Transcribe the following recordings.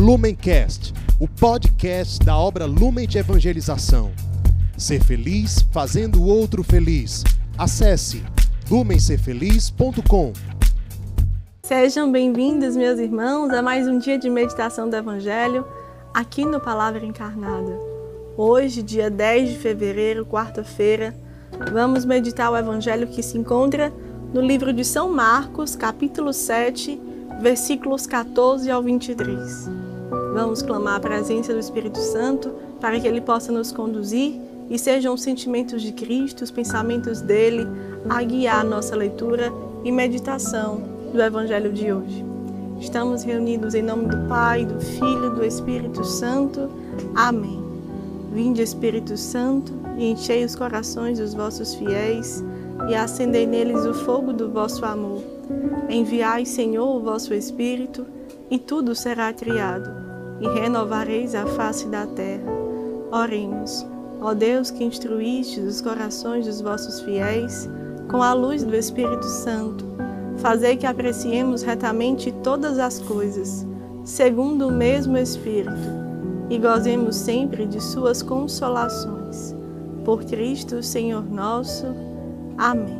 Lumencast, o podcast da obra Lumen de Evangelização. Ser feliz fazendo o outro feliz. Acesse lumencerfeliz.com. Sejam bem-vindos, meus irmãos, a mais um dia de meditação do Evangelho aqui no Palavra Encarnada. Hoje, dia 10 de fevereiro, quarta-feira, vamos meditar o Evangelho que se encontra no livro de São Marcos, capítulo 7, versículos 14 ao 23. Vamos clamar a presença do Espírito Santo para que ele possa nos conduzir e sejam os sentimentos de Cristo, os pensamentos dele, a guiar nossa leitura e meditação do Evangelho de hoje. Estamos reunidos em nome do Pai, do Filho, do Espírito Santo. Amém. Vinde, Espírito Santo, e enchei os corações dos vossos fiéis e acendei neles o fogo do vosso amor. Enviai, Senhor, o vosso Espírito, e tudo será criado, e renovareis a face da terra. Oremos. Ó Deus que instruíste os corações dos vossos fiéis com a luz do Espírito Santo, fazei que apreciemos retamente todas as coisas, segundo o mesmo Espírito, e gozemos sempre de suas consolações. Por Cristo, Senhor nosso. Amém.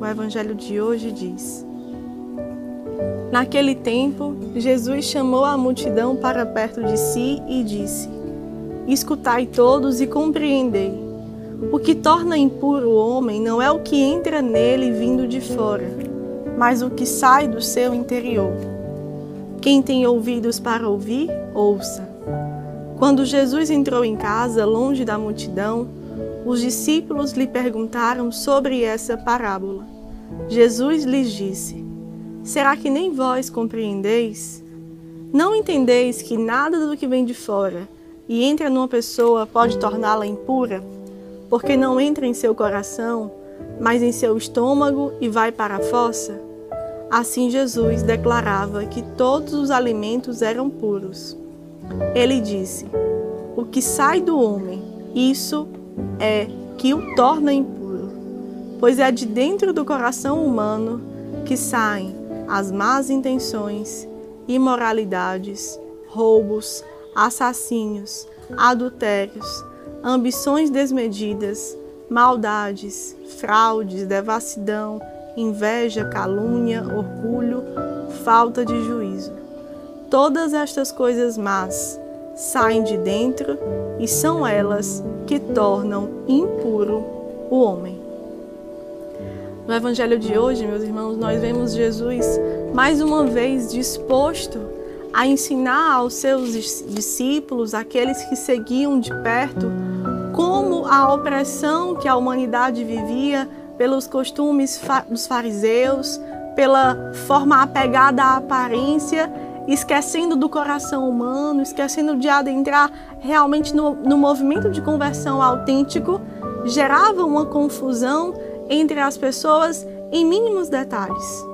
O Evangelho de hoje diz: Naquele tempo, Jesus chamou a multidão para perto de si e disse: Escutai todos e compreendei. O que torna impuro o homem não é o que entra nele vindo de fora, mas o que sai do seu interior. Quem tem ouvidos para ouvir, ouça. Quando Jesus entrou em casa, longe da multidão, os discípulos lhe perguntaram sobre essa parábola. Jesus lhes disse: Será que nem vós compreendeis? Não entendeis que nada do que vem de fora e entra numa pessoa pode torná-la impura? Porque não entra em seu coração, mas em seu estômago e vai para a fossa? Assim Jesus declarava que todos os alimentos eram puros. Ele disse: O que sai do homem, isso é que o torna impuro, pois é de dentro do coração humano que saem as más intenções, imoralidades, roubos, assassínios, adultérios, ambições desmedidas, maldades, fraudes, devassidão, inveja, calúnia, orgulho, falta de juízo. Todas estas coisas más saem de dentro e são elas que tornam impuro o homem. No Evangelho de hoje, meus irmãos, nós vemos Jesus mais uma vez disposto a ensinar aos seus discípulos, aqueles que seguiam de perto, como a opressão que a humanidade vivia pelos costumes dos fariseus, pela forma apegada à aparência esquecendo do coração humano, esquecendo de adentrar realmente no, no movimento de conversão autêntico, gerava uma confusão entre as pessoas em mínimos detalhes.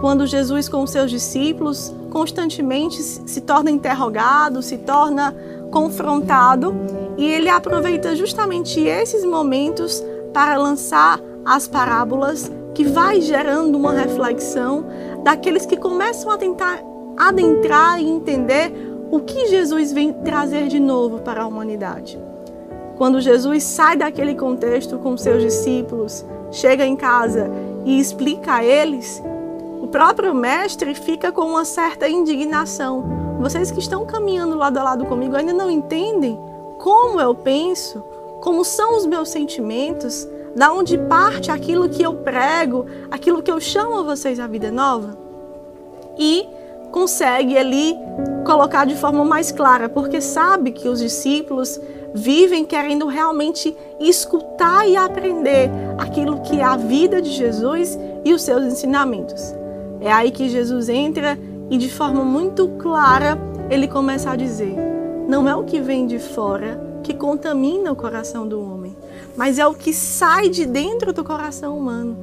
Quando Jesus, com seus discípulos, constantemente se torna interrogado, se torna confrontado, e ele aproveita justamente esses momentos para lançar as parábolas que vai gerando uma reflexão daqueles que começam a tentar adentrar e entender o que Jesus vem trazer de novo para a humanidade. Quando Jesus sai daquele contexto com seus discípulos, chega em casa e explica a eles, o próprio mestre fica com uma certa indignação. Vocês que estão caminhando lado a lado comigo ainda não entendem como eu penso, como são os meus sentimentos, da onde parte aquilo que eu prego, aquilo que eu chamo vocês a vida nova? E consegue ali colocar de forma mais clara, porque sabe que os discípulos vivem querendo realmente escutar e aprender aquilo que é a vida de Jesus e os seus ensinamentos. É aí que Jesus entra e de forma muito clara ele começa a dizer: não é o que vem de fora que contamina o coração do homem, mas é o que sai de dentro do coração humano.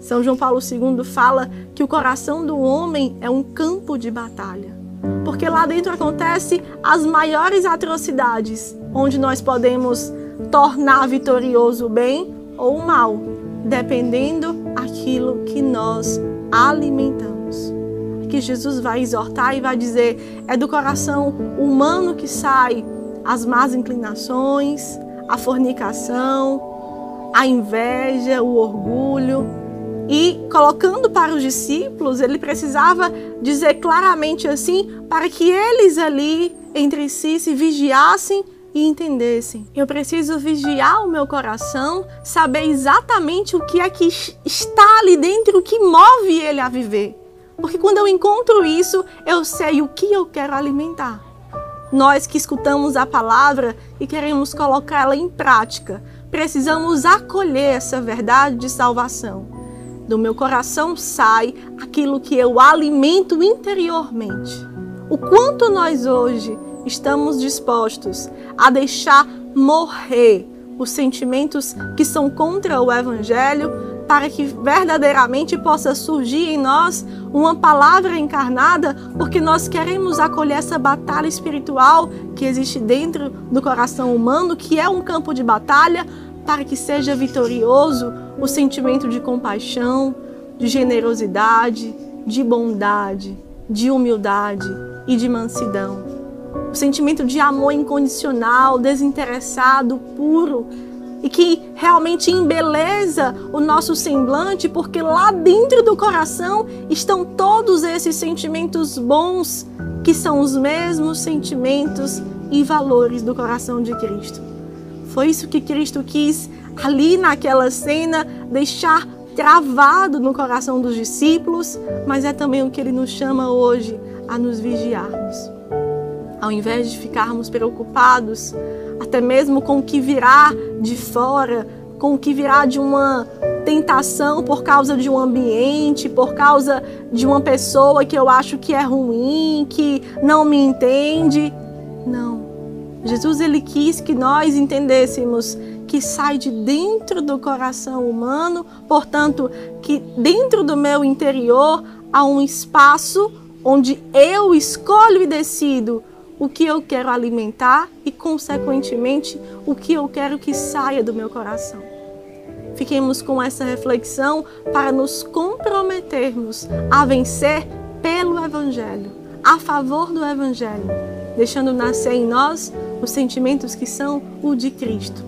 São João Paulo II fala que o coração do homem é um campo de batalha. Porque lá dentro acontece as maiores atrocidades, onde nós podemos tornar vitorioso o bem ou o mal, dependendo aquilo que nós alimentamos. que Jesus vai exortar e vai dizer: é do coração humano que sai as más inclinações, a fornicação, a inveja, o orgulho. E colocando para os discípulos, ele precisava dizer claramente assim, para que eles ali entre si se vigiassem e entendessem. Eu preciso vigiar o meu coração, saber exatamente o que é que está ali dentro, o que move ele a viver. Porque quando eu encontro isso, eu sei o que eu quero alimentar. Nós que escutamos a palavra e queremos colocá-la em prática, precisamos acolher essa verdade de salvação. Do meu coração sai aquilo que eu alimento interiormente. O quanto nós hoje estamos dispostos a deixar morrer os sentimentos que são contra o Evangelho para que verdadeiramente possa surgir em nós uma palavra encarnada, porque nós queremos acolher essa batalha espiritual que existe dentro do coração humano, que é um campo de batalha, para que seja vitorioso o sentimento de compaixão, de generosidade, de bondade, de humildade e de mansidão. O sentimento de amor incondicional, desinteressado, puro, e que realmente embeleza o nosso semblante, porque lá dentro do coração estão todos esses sentimentos bons, que são os mesmos sentimentos e valores do coração de Cristo. Foi isso que Cristo quis ali naquela cena deixar travado no coração dos discípulos, mas é também o que ele nos chama hoje a nos vigiarmos. Ao invés de ficarmos preocupados até mesmo com o que virá de fora, com o que virá de uma tentação por causa de um ambiente, por causa de uma pessoa que eu acho que é ruim, que não me entende. Não. Jesus ele quis que nós entendêssemos que sai de dentro do coração humano, portanto, que dentro do meu interior há um espaço onde eu escolho e decido o que eu quero alimentar e, consequentemente, o que eu quero que saia do meu coração. Fiquemos com essa reflexão para nos comprometermos a vencer pelo Evangelho, a favor do Evangelho, deixando nascer em nós os sentimentos que são o de Cristo.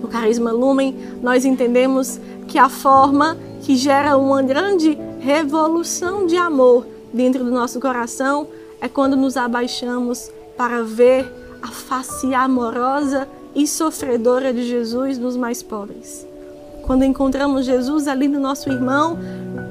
No Carisma Lumen, nós entendemos que a forma que gera uma grande revolução de amor dentro do nosso coração é quando nos abaixamos para ver a face amorosa e sofredora de Jesus nos mais pobres. Quando encontramos Jesus ali no nosso irmão,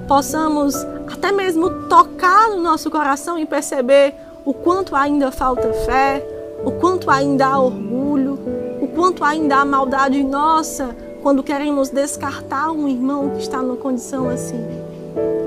possamos até mesmo tocar no nosso coração e perceber o quanto ainda falta fé, o quanto ainda há orgulho, o quanto ainda há maldade nossa quando queremos descartar um irmão que está numa condição assim.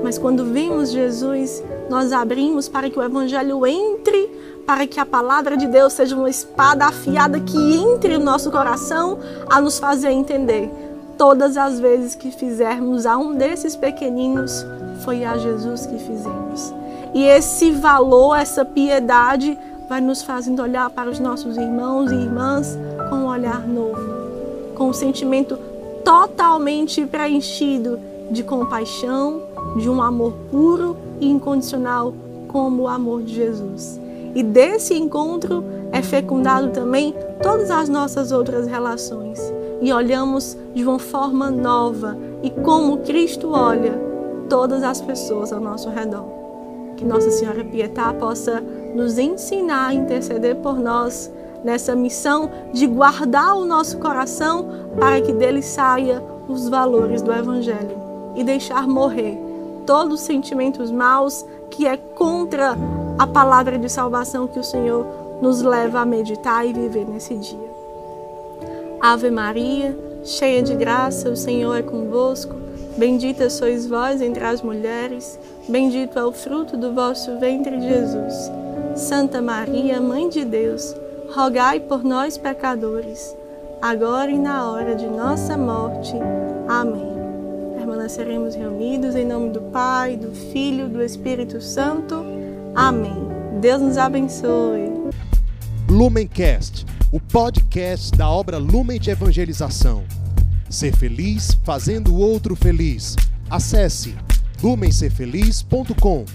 Mas quando vemos Jesus nós abrimos para que o Evangelho entre, para que a palavra de Deus seja uma espada afiada que entre no nosso coração a nos fazer entender. Todas as vezes que fizermos a um desses pequeninos, foi a Jesus que fizemos. E esse valor, essa piedade, vai nos fazendo olhar para os nossos irmãos e irmãs com um olhar novo, com um sentimento totalmente preenchido de compaixão, de um amor puro e incondicional como o amor de Jesus. E desse encontro é fecundado também todas as nossas outras relações. E olhamos de uma forma nova e como Cristo olha todas as pessoas ao nosso redor. Que Nossa Senhora Pietá possa nos ensinar a interceder por nós nessa missão de guardar o nosso coração para que dele saia os valores do Evangelho e deixar morrer todos os sentimentos maus que é contra a palavra de salvação que o Senhor nos leva a meditar e viver nesse dia. Ave Maria, cheia de graça, o Senhor é convosco. Bendita sois vós entre as mulheres, bendito é o fruto do vosso ventre, Jesus. Santa Maria, Mãe de Deus, rogai por nós, pecadores, agora e na hora de nossa morte. Amém permaneceremos reunidos em nome do Pai, do Filho, do Espírito Santo. Amém. Deus nos abençoe. Lumencast, o podcast da obra Lumen de Evangelização. Ser feliz fazendo o outro feliz. Acesse lumencerfeliz.com.